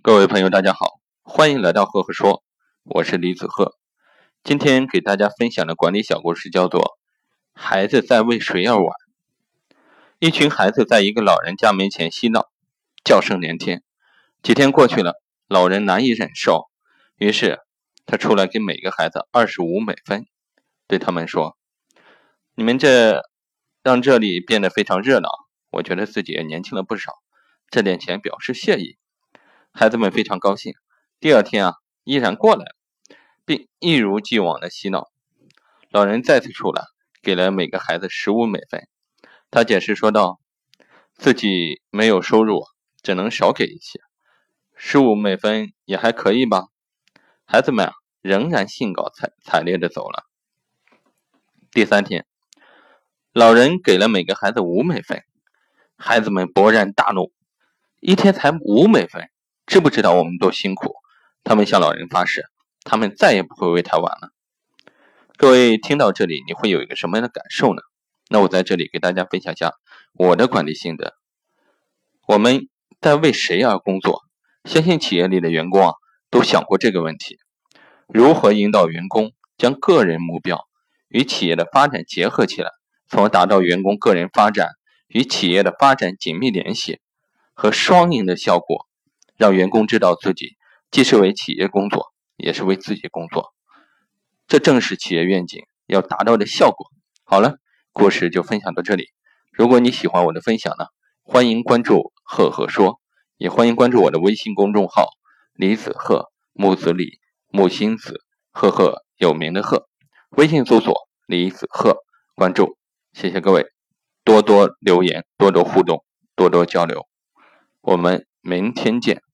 各位朋友，大家好，欢迎来到赫赫说，我是李子赫。今天给大家分享的管理小故事叫做《孩子在为谁而玩》。一群孩子在一个老人家门前嬉闹，叫声连天。几天过去了，老人难以忍受，于是他出来给每个孩子二十五美分，对他们说：“你们这让这里变得非常热闹，我觉得自己也年轻了不少，这点钱表示谢意。”孩子们非常高兴。第二天啊，依然过来了，并一如既往的嬉闹。老人再次出来，给了每个孩子十五美分。他解释说道：“自己没有收入，只能少给一些，十五美分也还可以吧。”孩子们啊，仍然兴高采采烈的走了。第三天，老人给了每个孩子五美分。孩子们勃然大怒：“一天才五美分！”知不知道我们多辛苦？他们向老人发誓，他们再也不会为他晚了。各位听到这里，你会有一个什么样的感受呢？那我在这里给大家分享一下我的管理心得。我们在为谁而工作？相信企业里的员工啊，都想过这个问题：如何引导员工将个人目标与企业的发展结合起来，从而达到员工个人发展与企业的发展紧密联系和双赢的效果？让员工知道自己既是为企业工作，也是为自己工作，这正是企业愿景要达到的效果。好了，故事就分享到这里。如果你喜欢我的分享呢，欢迎关注“赫赫说”，也欢迎关注我的微信公众号“李子赫木子李木心子赫赫有名的赫”，微信搜索“李子赫”，关注。谢谢各位，多多留言，多多互动，多多交流。我们明天见。